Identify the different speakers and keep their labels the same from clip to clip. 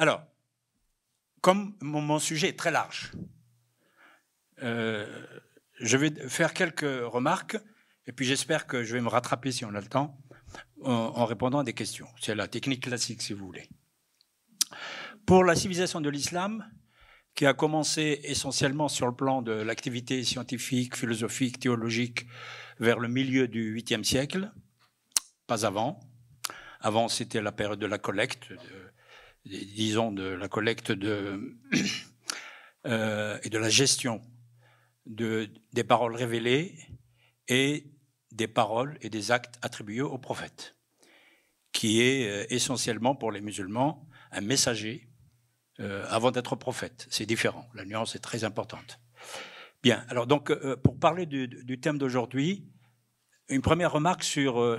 Speaker 1: Alors, comme mon, sujet est très large, euh, je vais faire quelques remarques et puis j'espère que je vais me rattraper si on a le temps en, répondant à des questions. C'est la technique classique si vous voulez. Pour la civilisation de l'islam, qui a commencé essentiellement sur le plan de l'activité scientifique, philosophique, théologique vers le milieu du 8e siècle, pas avant. Avant, c'était la période de la collecte, disons de la collecte de, euh, et de la gestion de, des paroles révélées et des paroles et des actes attribués aux prophètes, qui est euh, essentiellement pour les musulmans un messager euh, avant d'être prophète. C'est différent, la nuance est très importante. Bien, alors donc pour parler du, du thème d'aujourd'hui, une première remarque sur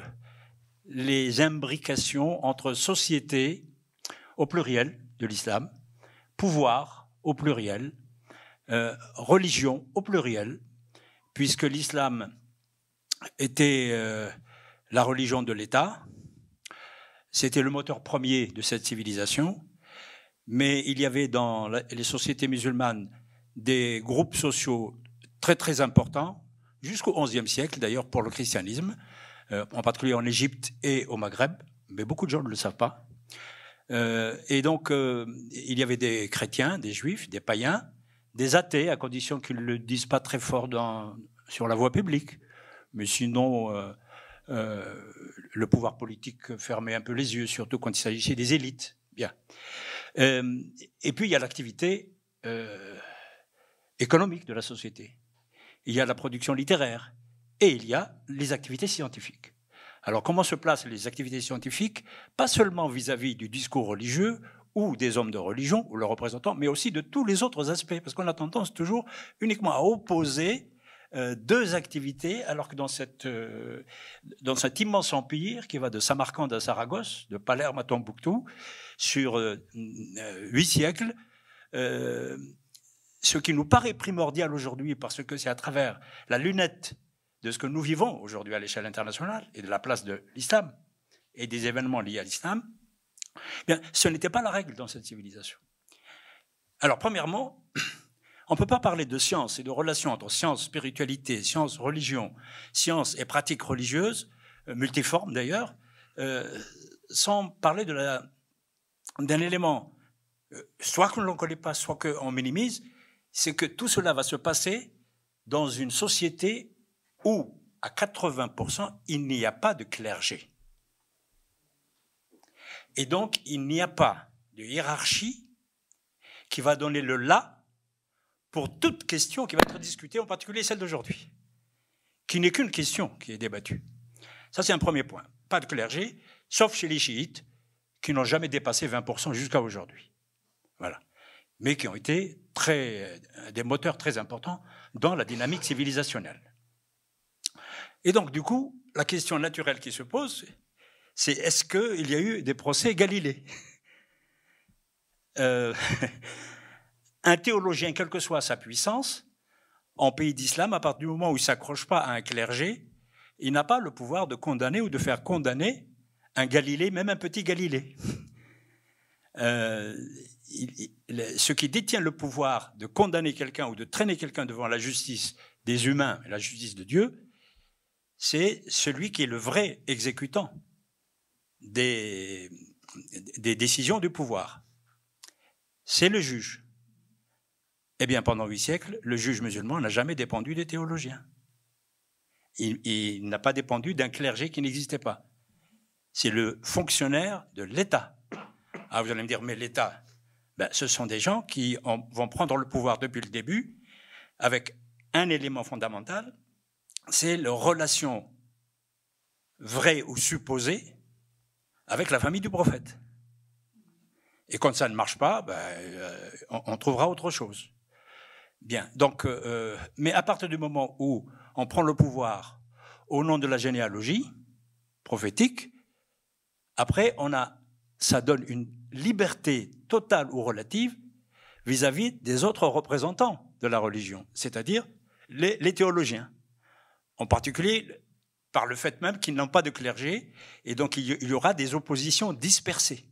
Speaker 1: les imbrications entre société au pluriel de l'islam, pouvoir au pluriel, euh, religion au pluriel, puisque l'islam était euh, la religion de l'État, c'était le moteur premier de cette civilisation, mais il y avait dans les sociétés musulmanes des groupes sociaux très très importants, jusqu'au XIe siècle d'ailleurs pour le christianisme, euh, en particulier en Égypte et au Maghreb, mais beaucoup de gens ne le savent pas. Euh, et donc, euh, il y avait des chrétiens, des juifs, des païens, des athées, à condition qu'ils ne le disent pas très fort sur la voie publique. Mais sinon, le pouvoir politique fermait un peu les yeux, surtout quand il s'agissait des élites. Bien. et puis, il y a l'activité économique de la société. Il y a la production littéraire et il y a les activités scientifiques. Alors comment se placent les activités scientifiques Pas seulement vis-à-vis du discours religieux ou des hommes de religion ou leurs représentants, mais aussi de tous les autres aspects, parce qu'on a tendance toujours uniquement à opposer euh, deux activités, alors que dans, cette, euh, cet immense empire qui va de Samarcande à Saragosse, de Palerme à Tombouctou, sur euh, huit siècles, ce qui nous paraît primordial aujourd'hui, parce que c'est à travers la lunette de ce que nous vivons aujourd'hui à l'échelle internationale et de la place de l'islam et des événements liés à l'islam, eh bien, ce n'était pas la règle dans cette civilisation. Alors, premièrement, on ne peut pas parler de science et de relation entre science, spiritualité, science, religion, science et pratiques religieuses, euh, multiformes d'ailleurs, euh, sans parler d'un élément, euh, soit qu'on ne le connaît pas, soit qu'on minimise, c'est que tout cela va se passer dans une société où, à 80%, il n'y a pas de clergé. Et donc, il n'y a pas de hiérarchie qui va donner le là pour toute question qui va être discutée, en particulier celle d'aujourd'hui, qui n'est qu'une question qui est débattue. Ça, c'est un premier point. Pas de clergé, sauf chez les chiites, qui n'ont jamais dépassé 20% jusqu'à aujourd'hui. Voilà. Mais qui ont été très, des moteurs très importants dans la dynamique civilisationnelle. Et donc, du coup, la question naturelle qui se pose, c'est est-ce qu'il y a eu des procès Galilée? Euh, Un théologien, quelle que soit sa puissance, en pays d'islam, à partir du moment où il ne s'accroche pas à un clergé, il n'a pas le pouvoir de condamner ou de faire condamner un Galilée, même un petit Galilée. Euh, ce qui détient le pouvoir de condamner quelqu'un ou de traîner quelqu'un devant la justice des humains et la justice de Dieu, c'est celui qui est le vrai exécutant des, décisions du pouvoir. C'est le juge. Eh bien, pendant huit siècles, le juge musulman n'a jamais dépendu des théologiens. Il, n'a pas dépendu d'un clergé qui n'existait pas. C'est le fonctionnaire de l'État. Ah, vous allez me dire, mais l'État, ben, ce sont des gens qui vont prendre le pouvoir depuis le début avec un élément fondamental, c'est leur relation vraie ou supposée avec la famille du prophète. Et quand ça ne marche pas, ben, euh, on, trouvera autre chose. Bien. Donc, euh, euh, mais à partir du moment où on prend le pouvoir au nom de la généalogie prophétique, après, on a, ça donne une liberté totale ou relative vis-à-vis des autres représentants de la religion, c'est-à-dire les théologiens en particulier par le fait même qu'ils n'ont pas de clergé, et donc il y aura des oppositions dispersées.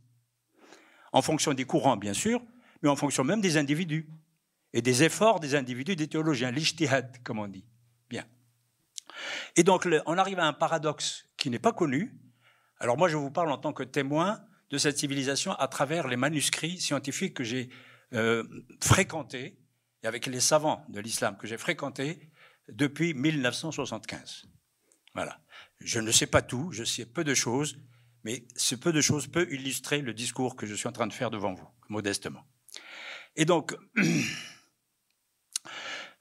Speaker 1: en fonction des courants, bien sûr, mais en fonction même des individus et des efforts des individus, des théologiens, l'ijtihad, comme on dit. Bien. Et donc, on arrive à un paradoxe qui n'est pas connu. Alors moi, je vous parle en tant que témoin de cette civilisation à travers les manuscrits scientifiques que j'ai euh, fréquentés, et avec les savants de l'islam que j'ai fréquentés depuis 1975. Voilà. Je ne sais pas tout, je sais peu de choses, mais ce peu de choses peut illustrer le discours que je suis en train de faire devant vous, modestement. Et donc,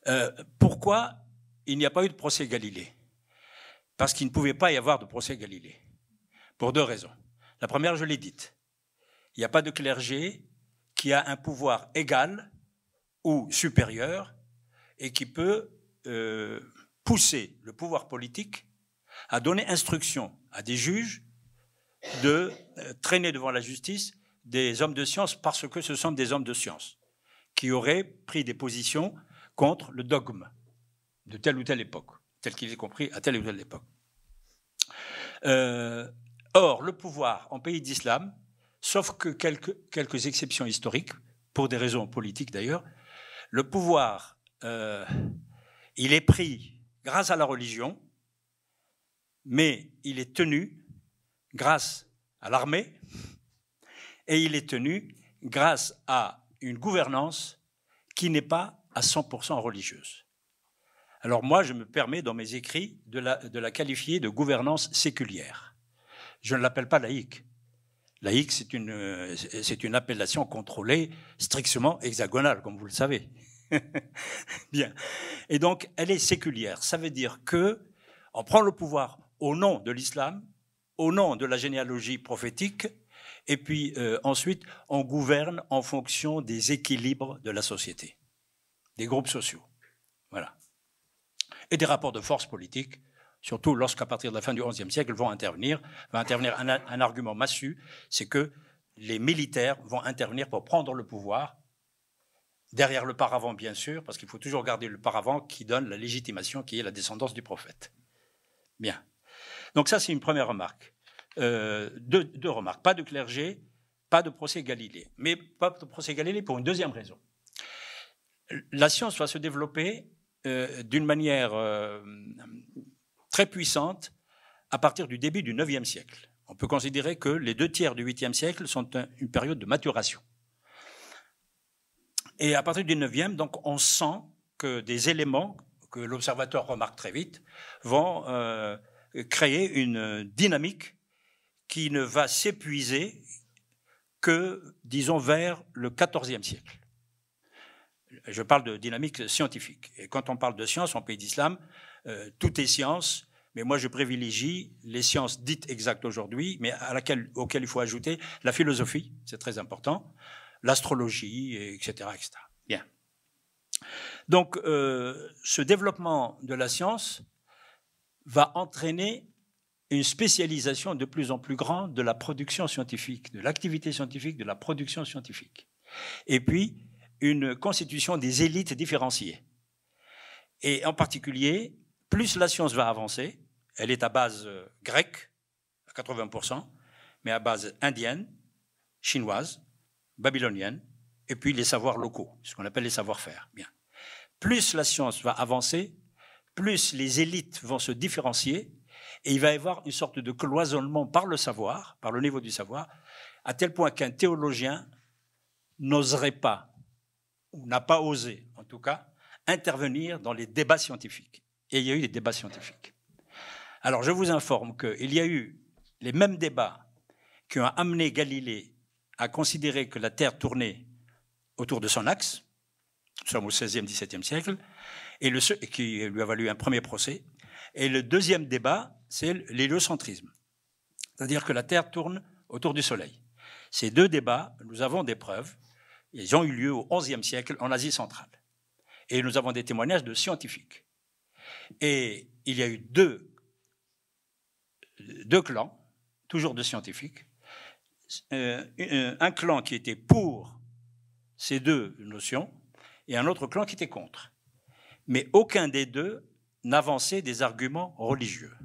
Speaker 1: euh, pourquoi il n'y a pas eu de procès Galilée? Parce qu'il ne pouvait pas y avoir de procès Galilée. Pour deux raisons. La première, je l'ai dite. Il n'y a pas de clergé qui a un pouvoir égal ou supérieur et qui peut euh, pousser le pouvoir politique à donner instruction à des juges de euh, traîner devant la justice des hommes de science parce que ce sont des hommes de science qui auraient pris des positions contre le dogme de telle ou telle époque, tel qu'il est compris à telle ou telle époque. Euh, or, le pouvoir en pays d'islam, sauf que quelques, quelques, exceptions historiques, pour des raisons politiques d'ailleurs, le pouvoir, il est pris grâce à la religion, mais il est tenu grâce à l'armée et il est tenu grâce à une gouvernance qui n'est pas à 100% religieuse. Alors moi, je me permets dans mes écrits de la, qualifier de gouvernance séculière. Je ne l'appelle pas laïque. Laïque, c'est une appellation contrôlée, strictement hexagonale, comme vous le savez. Bien. Et donc, elle est séculière. Ça veut dire que on prend le pouvoir au nom de l'islam, au nom de la généalogie prophétique, et puis euh, ensuite, on gouverne en fonction des équilibres de la société, des groupes sociaux. Voilà. Et des rapports de force politique, surtout lorsqu'à partir de la fin du XIe siècle vont intervenir, va intervenir un, un argument massu, c'est que les militaires vont intervenir pour prendre le pouvoir, derrière le paravent bien sûr, parce qu'il faut toujours garder le paravent qui donne la légitimation, qui est la descendance du prophète. Bien. Donc ça, c'est une première remarque. Euh, deux, remarques. Pas de clergé, pas de procès Galilée. Mais pas de procès Galilée pour une deuxième raison. La science va se développer euh, d'une manière euh, très puissante à partir du début du IXe siècle. On peut considérer que les deux tiers du 8e siècle sont une période de maturation. Et à partir du 9e, donc, on sent que des éléments que l'observateur remarque très vite vont créer une dynamique qui ne va s'épuiser que, disons, vers le XIVe siècle. Je parle de dynamique scientifique. Et quand on parle de science en pays d'islam, euh, tout est science, mais moi je privilégie les sciences dites exactes aujourd'hui, mais auxquelles il faut ajouter la philosophie, c'est très important, l'astrologie, etc., etc. Bien. Donc, euh, ce développement de la science va entraîner une spécialisation de plus en plus grande de la production scientifique, de l'activité scientifique, de la production scientifique. Et puis, une constitution des élites différenciées. Et en particulier, plus la science va avancer, elle est à base euh, grecque, à 80%, mais à base indienne, chinoise, babylonienne, et puis les savoirs locaux, ce qu'on appelle les savoir-faire. Bien. Plus la science va avancer, plus les élites vont se différencier et il va y avoir une sorte de cloisonnement par le savoir, par le niveau du savoir, à tel point qu'un théologien n'oserait pas, ou n'a pas osé en tout cas, intervenir dans les débats scientifiques. Et il y a eu des débats scientifiques. Alors je vous informe qu'il y a eu les mêmes débats qui ont amené Galilée à considérer que la Terre tournait autour de son axe, nous sommes au XVIe, XVIIe siècle, et qui lui a valu un premier procès. Et le deuxième débat, c'est l'héliocentrisme, c'est-à-dire que la Terre tourne autour du Soleil. Ces deux débats, nous avons des preuves. Ils ont eu lieu au XIe siècle en Asie centrale. Et nous avons des témoignages de scientifiques. Et il y a eu deux, deux clans, toujours de scientifiques. Euh, un clan qui était pour ces deux notions et un autre clan qui était contre mais aucun des deux n'avançait des arguments religieux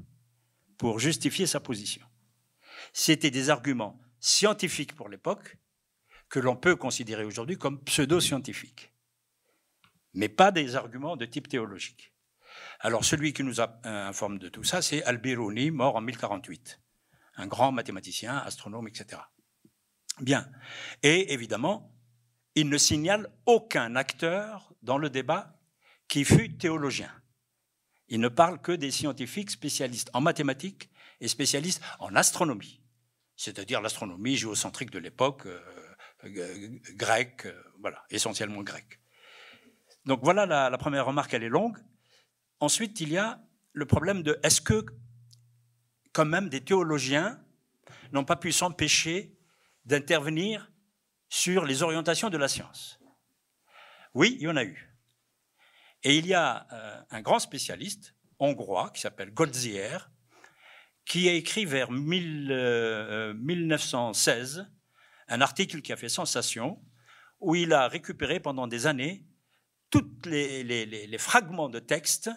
Speaker 1: pour justifier sa position. C'était des arguments scientifiques pour l'époque, que l'on peut considérer aujourd'hui comme pseudo-scientifiques, mais pas des arguments de type théologique. Alors celui qui nous informe de tout ça, c'est Al-Biruni, mort en 1048, un grand mathématicien, astronome, etc. Bien. Et évidemment, il ne signale aucun acteur dans le débat qui fut théologien. Il ne parle que des scientifiques spécialistes en mathématiques et spécialistes en astronomie, c'est-à-dire l'astronomie géocentrique de l'époque, euh, euh, grecque, euh, voilà, essentiellement grecque. Donc voilà la, la, première remarque, elle est longue. Ensuite, il y a le problème de est-ce que, quand même, des théologiens n'ont pas pu s'empêcher d'intervenir sur les orientations de la science Oui, il y en a eu. Et il y a euh, un grand spécialiste hongrois qui s'appelle Goldziher, qui a écrit vers 1916 euh, un article qui a fait sensation, où il a récupéré pendant des années tous les, fragments de textes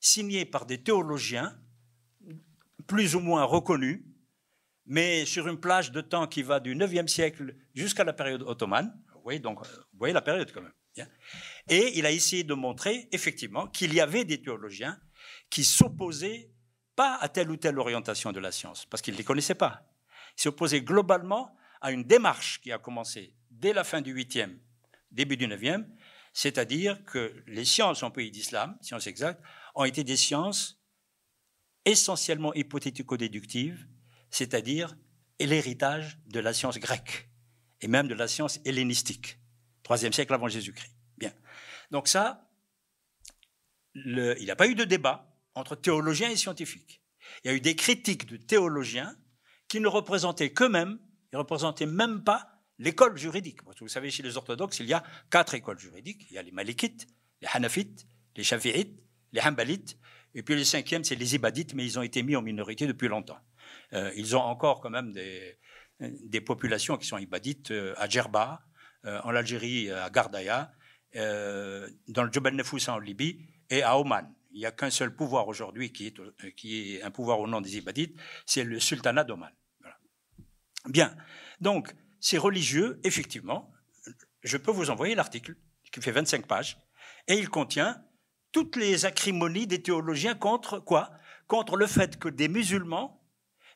Speaker 1: signés par des théologiens plus ou moins reconnus, mais sur une plage de temps qui va du 9e siècle jusqu'à la période ottomane. Vous voyez, donc, vous voyez la période quand même. Et il a essayé de montrer effectivement qu'il y avait des théologiens qui s'opposaient pas à telle ou telle orientation de la science, parce qu'ils ne les connaissaient pas. Ils s'opposaient globalement à une démarche qui a commencé dès la fin du 8e, début du 9e, c'est-à-dire que les sciences en pays d'islam, sciences exactes, ont été des sciences essentiellement hypothético-déductives, c'est-à-dire l'héritage de la science grecque et même de la science hellénistique, troisième siècle avant Jésus-Christ. Bien. Donc ça, il n'y a pas eu de débat entre théologiens et scientifiques. Il y a eu des critiques de théologiens qui ne représentaient qu'eux-mêmes, ils ne représentaient même pas l'école juridique. Vous savez, chez les orthodoxes, il y a quatre écoles juridiques. Il y a les malikites, les hanafites, les shafi'ites, les hanbalites, et puis le cinquième, c'est les ibadites, mais ils ont été mis en minorité depuis longtemps. Euh, ils ont encore quand même des, populations qui sont ibadites euh, à Djerba, euh, en Algérie, à Gardaya, dans le Jebel Nefous en Libye et à Oman. Il n'y a qu'un seul pouvoir aujourd'hui qui est, qui est un pouvoir au nom des ibadites, c'est le sultanat d'Oman. Bien. Donc, ces religieux, effectivement, je peux vous envoyer l'article qui fait 25 pages, et il contient toutes les acrimonies des théologiens contre quoi? Contre le fait que des musulmans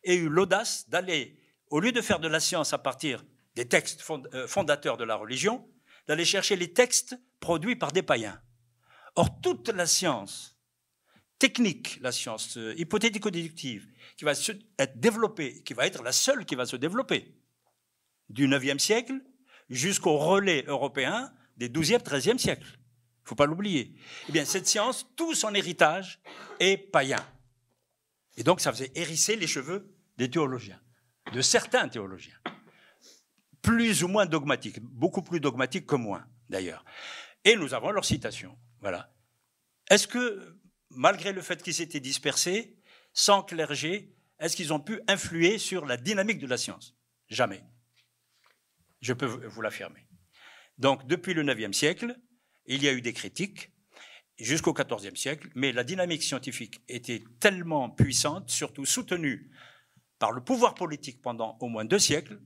Speaker 1: aient eu l'audace d'aller, au lieu de faire de la science à partir des textes euh, fondateurs de la religion, d'aller chercher les textes produits par des païens. Or, toute la science technique, la science euh, hypothético-déductive, qui va être développée, qui va être la seule qui va se développer, du IXe siècle jusqu'au relais européen des XIIe, XIIIe siècles. Il ne faut pas l'oublier. Eh bien, cette science, tout son héritage est païen. Et donc, ça faisait hérisser les cheveux des théologiens, de certains théologiens, plus ou moins dogmatiques, beaucoup plus dogmatiques que moins, d'ailleurs. Et nous avons leur citation. Voilà. Est-ce que, malgré le fait qu'ils s'étaient dispersés, sans clergé, est-ce qu'ils ont pu influer sur la dynamique de la science? Jamais. Je peux vous l'affirmer. Donc, depuis le IXe siècle, il y a eu des critiques jusqu'au XIVe siècle, mais la dynamique scientifique était tellement puissante, surtout soutenue par le pouvoir politique pendant au moins deux siècles,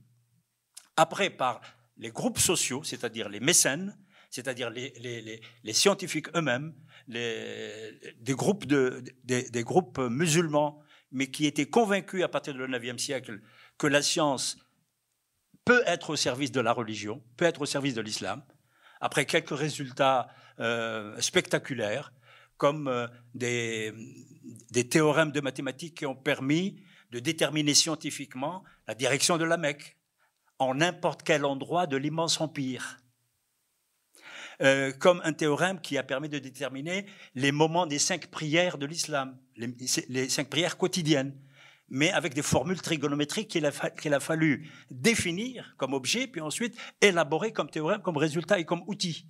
Speaker 1: après par les groupes sociaux, c'est-à-dire les mécènes, c'est-à-dire les, scientifiques eux-mêmes, des, groupes musulmans, mais qui étaient convaincus à partir du IXe siècle que la science peut être au service de la religion, peut être au service de l'islam, après quelques résultats euh, spectaculaires, comme euh, des, théorèmes de mathématiques qui ont permis de déterminer scientifiquement la direction de la Mecque en n'importe quel endroit de l'immense empire. Euh, comme un théorème qui a permis de déterminer les moments des cinq prières de l'islam, les, cinq prières quotidiennes mais avec des formules trigonométriques qu'il a, fallu définir comme objet, puis ensuite élaborer comme théorème, comme résultat et comme outil.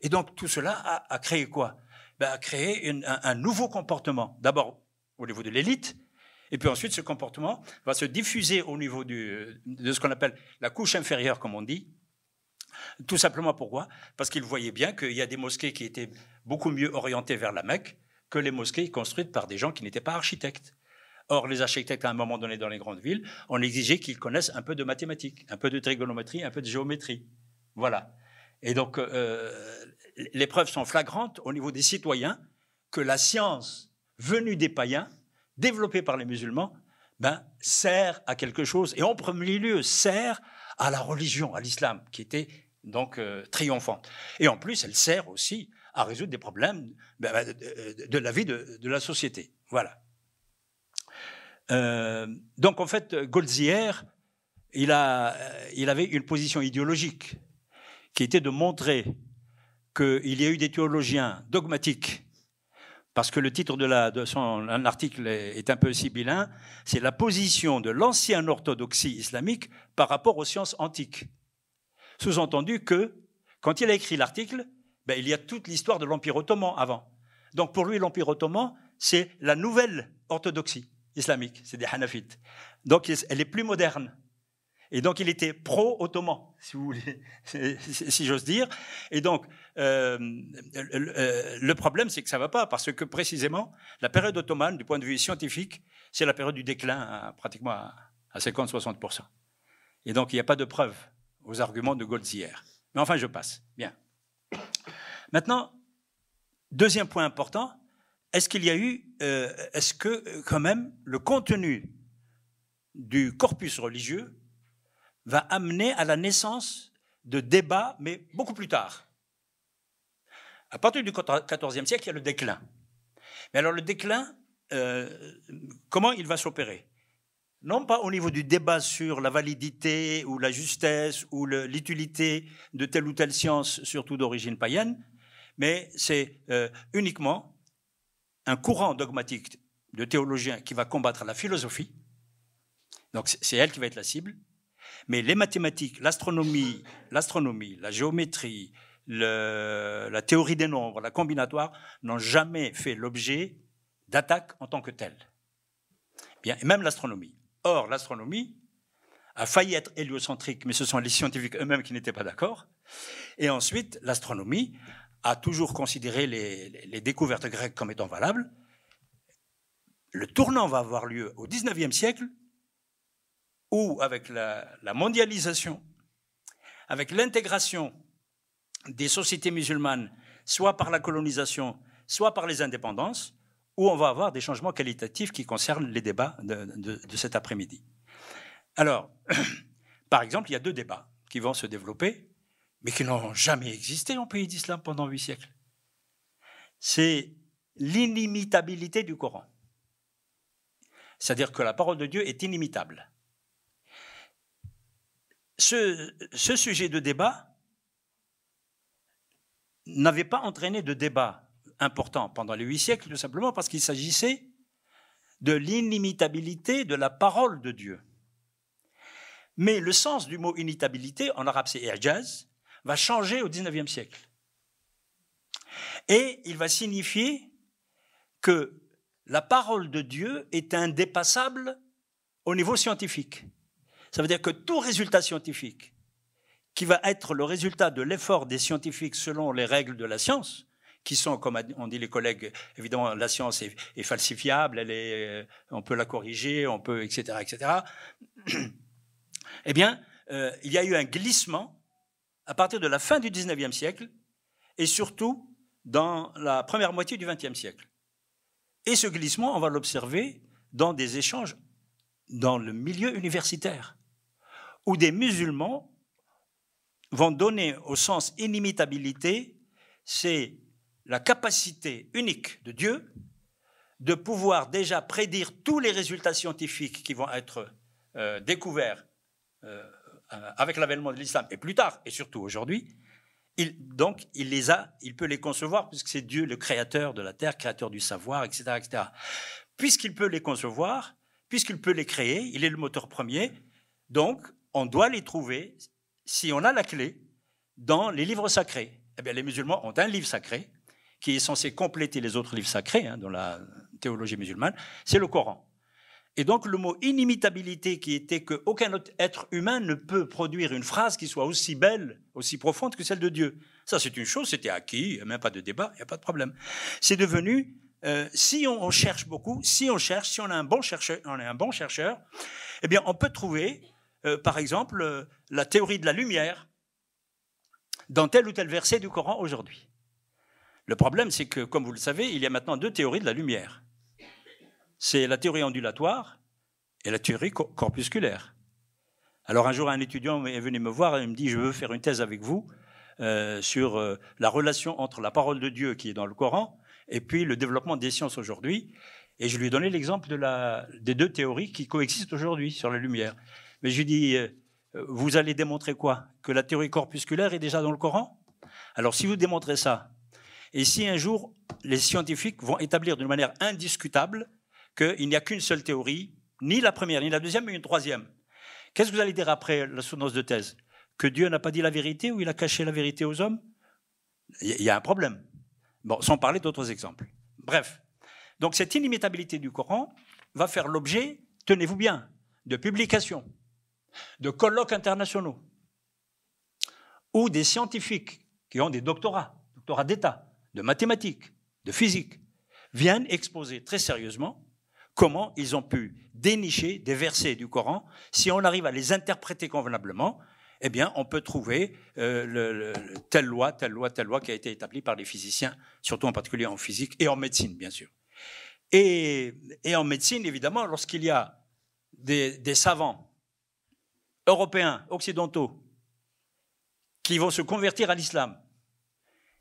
Speaker 1: Et donc tout cela a, créé quoi? Ben, A créé un, nouveau comportement. D'abord au niveau de l'élite, et puis ensuite ce comportement va se diffuser au niveau de ce qu'on appelle la couche inférieure, comme on dit. Tout simplement pourquoi? Parce qu'ils voyaient bien qu'il y a des mosquées qui étaient beaucoup mieux orientées vers la Mecque que les mosquées construites par des gens qui n'étaient pas architectes. Or, les architectes, à un moment donné, dans les grandes villes, on exigeait qu'ils connaissent un peu de mathématiques, un peu de trigonométrie, un peu de géométrie. Voilà. Et donc, euh, les preuves sont flagrantes au niveau des citoyens que la science venue des païens, développée par les musulmans, ben, sert à quelque chose, et en premier lieu sert à la religion, à l'islam, qui était donc euh, triomphante. Et en plus, elle sert aussi à résoudre des problèmes ben, ben, de, la vie de, la société. Voilà. Euh, donc en fait, Goldziher, il, a, il avait une position idéologique qui était de montrer qu'il y a eu des théologiens dogmatiques, parce que le titre de, son article est un peu sibyllin, c'est la position de l'ancienne orthodoxie islamique par rapport aux sciences antiques. Sous-entendu que, quand il a écrit l'article, ben, il y a toute l'histoire de l'Empire ottoman avant. Donc pour lui, l'Empire ottoman, c'est la nouvelle orthodoxie islamique, c'est des Hanafites. Donc elle est plus moderne. Et donc, il était pro-ottoman, si vous voulez, si j'ose dire. Et donc, euh, le problème, c'est que ça ne va pas, parce que précisément, la période ottomane, du point de vue scientifique, c'est la période du déclin, pratiquement à, 50-60%. Et donc, il n'y a pas de preuve aux arguments de Goldziher. Mais enfin, je passe. Bien. Maintenant, deuxième point important, est-ce qu'il y a eu, euh, est-ce que quand même le contenu du corpus religieux va amener à la naissance de débats, mais beaucoup plus tard. À partir du XIVe siècle, il y a le déclin. Mais alors le déclin, euh, comment il va s'opérer? Non pas au niveau du débat sur la validité ou la justesse ou l'utilité de telle ou telle science, surtout d'origine païenne, mais c'est euh, uniquement un courant dogmatique de théologiens qui va combattre la philosophie. Donc c'est elle qui va être la cible. Mais les mathématiques, l'astronomie, l'astronomie, la géométrie, la théorie des nombres, la combinatoire, n'ont jamais fait l'objet d'attaques en tant que telles. Bien, et même l'astronomie. Or, l'astronomie a failli être héliocentrique, mais ce sont les scientifiques eux-mêmes qui n'étaient pas d'accord. Et ensuite, l'astronomie a toujours considéré les, les, découvertes grecques comme étant valables. Le tournant va avoir lieu au XIXe siècle, ou avec la, mondialisation, avec l'intégration des sociétés musulmanes, soit par la colonisation, soit par les indépendances, où on va avoir des changements qualitatifs qui concernent les débats de, cet après-midi. Alors, par exemple, il y a deux débats qui vont se développer, mais qui n'ont jamais existé en pays d'islam pendant huit siècles. C'est l'inimitabilité du Coran. C'est-à-dire que la parole de Dieu est inimitable ce, sujet de débat n'avait pas entraîné de débat important pendant les huit siècles, tout simplement parce qu'il s'agissait de l'inimitabilité de la parole de Dieu. Mais le sens du mot inimitabilité, en arabe c'est i'jaz, va changer au XIXe siècle. Et il va signifier que la parole de Dieu est indépassable au niveau scientifique. Ça veut dire que tout résultat scientifique qui va être le résultat de l'effort des scientifiques selon les règles de la science, qui sont, comme on dit les collègues, évidemment, la science est, falsifiable, elle est, euh, on peut la corriger, on peut, etc., etc. eh bien, euh, il y a eu un glissement à partir de la fin du 19e siècle et surtout dans la première moitié du 20e siècle. Et ce glissement, on va l'observer dans des échanges dans le milieu universitaire où des musulmans vont donner au sens inimitabilité, c'est la capacité unique de Dieu de pouvoir déjà prédire tous les résultats scientifiques qui vont être euh, découverts euh, avec l'avènement de l'islam et plus tard et surtout aujourd'hui. Donc, il les a, il peut les concevoir puisque c'est Dieu le créateur de la terre, créateur du savoir, etc., etc. Puisqu'il peut les concevoir, puisqu'il peut les créer, il est le moteur premier. Donc, on doit les trouver, si on a la clé, dans les livres sacrés. Eh bien, les musulmans ont un livre sacré qui est censé compléter les autres livres sacrés hein, dans la théologie musulmane, c'est le Coran. Et donc le mot inimitabilité qui était qu'aucun autre être humain ne peut produire une phrase qui soit aussi belle, aussi profonde que celle de Dieu. Ça c'est une chose, c'était acquis, il n'y a même pas de débat, il n'y a pas de problème. C'est devenu euh, si on, cherche beaucoup, si on cherche, si on a un bon chercheur, on est un bon chercheur, eh bien, on peut trouver, euh, par exemple, euh, la théorie de la lumière dans tel ou tel verset du Coran aujourd'hui. Le problème, c'est que, comme vous le savez, il y a maintenant deux théories de la lumière. C'est la théorie ondulatoire et la théorie corpusculaire. Alors un jour, un étudiant est venu me voir et me dit, je veux faire une thèse avec vous sur la relation entre la parole de Dieu qui est dans le Coran et puis le développement des sciences aujourd'hui. Et je lui ai donné l'exemple des deux théories qui coexistent aujourd'hui sur la lumière. Mais je lui ai dit, euh, vous allez démontrer quoi? Que la théorie corpusculaire est déjà dans le Coran? Alors si vous démontrez ça, et si un jour les scientifiques vont établir d'une manière indiscutable qu'il n'y a qu'une seule théorie, ni la première, ni la deuxième, mais une troisième, qu'est-ce que vous allez dire après la soutenance de thèse? Que Dieu n'a pas dit la vérité ou il a caché la vérité aux hommes? Il y a un problème. Bon, sans parler d'autres exemples. Bref. Donc cette inimitabilité du Coran va faire l'objet, tenez-vous bien, de publications, de colloques internationaux, où des scientifiques qui ont des doctorats, doctorats d'État, de mathématiques, de physique, viennent exposer très sérieusement comment ils ont pu dénicher des versets du Coran si on arrive à les interpréter convenablement eh bien, on peut trouver euh, telle loi, telle loi, telle loi qui a été établie par les physiciens, surtout en particulier en physique et en médecine, bien sûr. Et, en médecine, évidemment, lorsqu'il y a des, savants européens, occidentaux, qui vont se convertir à l'islam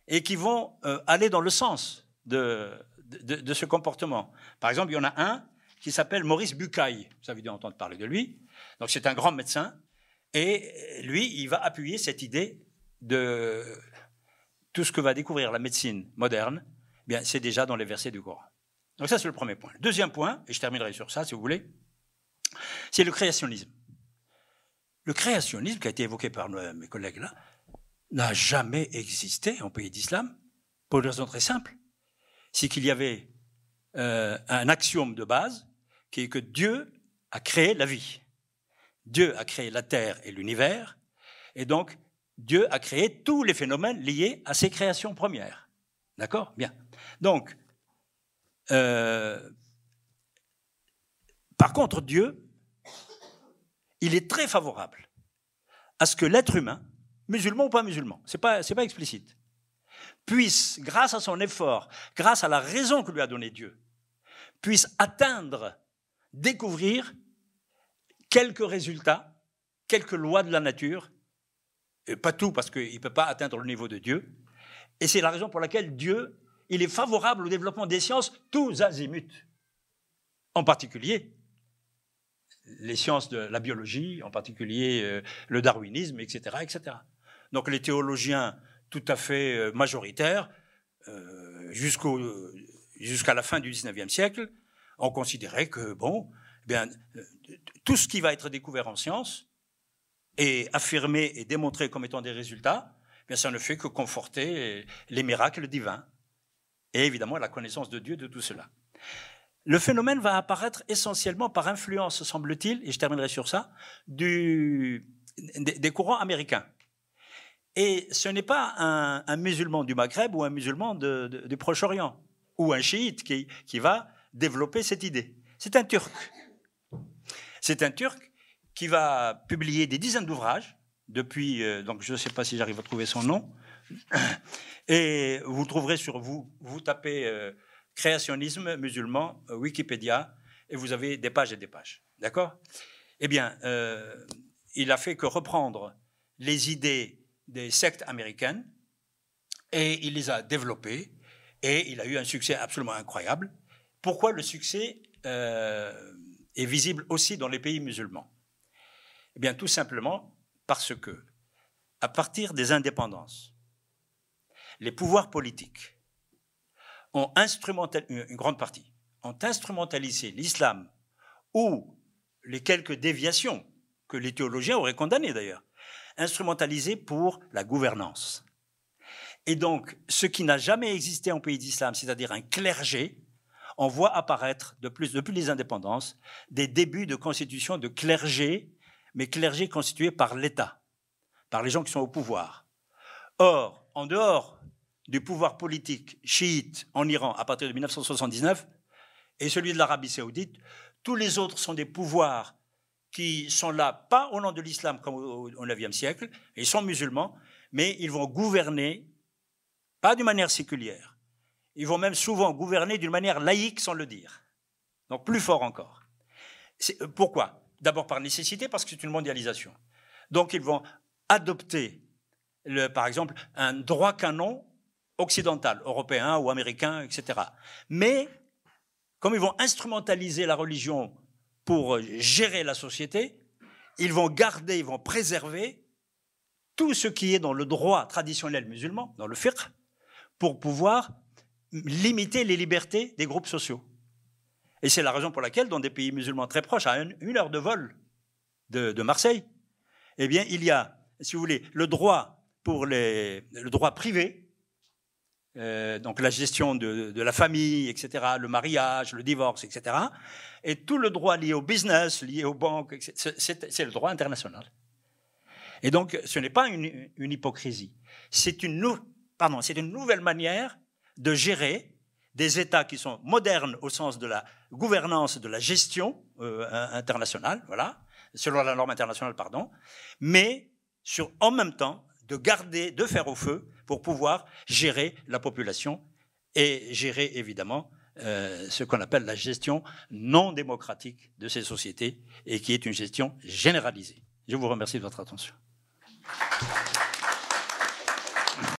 Speaker 1: et qui vont euh, aller dans le sens de, de, ce comportement. Par exemple, il y en a un qui s'appelle Maurice Bucaille. Vous avez dû entendre parler de lui. Donc, c'est un grand médecin et lui, il va appuyer cette idée de tout ce que va découvrir la médecine moderne, eh c'est déjà dans les versets du Coran. Donc ça, c'est le premier point. Le deuxième point, et je terminerai sur ça si vous voulez, c'est le créationnisme. Le créationnisme qui a été évoqué par mes collègues là n'a jamais existé en pays d'islam pour une raison très simple. C'est qu'il y avait euh, un axiome de base qui est que Dieu a créé la vie. Dieu a créé la terre et l'univers, et donc Dieu a créé tous les phénomènes liés à ses créations premières. D'accord? Bien. Donc, euh, par contre, Dieu, il est très favorable à ce que l'être humain, musulman ou pas musulman, c'est pas, pas explicite, puisse, grâce à son effort, grâce à la raison que lui a donnée Dieu, puisse atteindre, découvrir quelques résultats, quelques lois de la nature, pas tout parce qu'il ne peut pas atteindre le niveau de Dieu. Et c'est la raison pour laquelle Dieu, il est favorable au développement des sciences tous azimuts. En particulier, les sciences de la biologie, en particulier euh, le darwinisme, etc., etc. Donc les théologiens tout à fait euh, majoritaires, euh, jusqu'à la fin du XIXe siècle, ont considéré que, bon, eh bien, tout ce qui va être découvert en science et affirmé et démontré comme étant des résultats, bien ça ne fait que conforter les miracles divins et évidemment la connaissance de Dieu de tout cela. Le phénomène va apparaître essentiellement par influence, semble-t-il, et je terminerai sur ça, des, courants américains. Et ce n'est pas un, musulman du Maghreb ou un musulman du Proche-Orient ou un chiite qui, qui va développer cette idée. C'est un Turc c'est un Turc qui va publier des dizaines d'ouvrages depuis, euh, donc je ne sais pas si j'arrive à trouver son nom, et vous trouverez sur vous, vous tapez euh, créationnisme musulman, euh, Wikipédia, et vous avez des pages et des pages. D'accord? Eh bien, il a fait que reprendre les idées des sectes américaines, et il les a développées, et il a eu un succès absolument incroyable. Pourquoi le succès est visible aussi dans les pays musulmans? Eh bien, tout simplement parce que, à partir des indépendances, les pouvoirs politiques ont instrumentalisé, une grande partie, ont instrumentalisé l'islam ou les quelques déviations que les théologiens auraient condamnées d'ailleurs, instrumentalisées pour la gouvernance. Et donc, ce qui n'a jamais existé en pays d'islam, c'est-à-dire un clergé, on voit apparaître de plus, depuis les indépendances des débuts de constitution de clergé, mais clergé constitué par l'État, par les gens qui sont au pouvoir. Or, en dehors du pouvoir politique chiite en Iran à partir de 1979 et celui de l'Arabie saoudite. Tous les autres sont des pouvoirs qui sont là, pas au nom de l'islam comme au IXe siècle, ils sont musulmans, mais ils vont gouverner, pas d'une manière séculière, ils vont même souvent gouverner d'une manière laïque sans le dire. Donc plus fort encore. Euh, pourquoi? D'abord par nécessité, parce que c'est une mondialisation. Donc ils vont adopter, le, par exemple, un droit canon occidental, européen ou américain, etc. Mais comme ils vont instrumentaliser la religion pour euh, gérer la société, ils vont garder, ils vont préserver tout ce qui est dans le droit traditionnel musulman, dans le fiqh, pour pouvoir limiter les libertés des groupes sociaux. Et c'est la raison pour laquelle, dans des pays musulmans très proches, à une, heure de vol de, Marseille, eh bien, il y a, si vous voulez, le droit pour le droit privé, euh, donc la gestion de, la famille, etc., le mariage, le divorce, etc., et tout le droit lié au business, lié aux banques, c'est le droit international. Et donc, ce n'est pas une, hypocrisie, c'est une, nouvelle manière de gérer des États qui sont modernes au sens de la gouvernance, de la gestion euh, internationale, voilà, selon la norme internationale, pardon, mais en même temps de garder, de faire au feu pour pouvoir gérer la population et gérer évidemment euh, ce qu'on appelle la gestion non démocratique de ces sociétés et qui est une gestion généralisée. Je vous remercie de votre attention.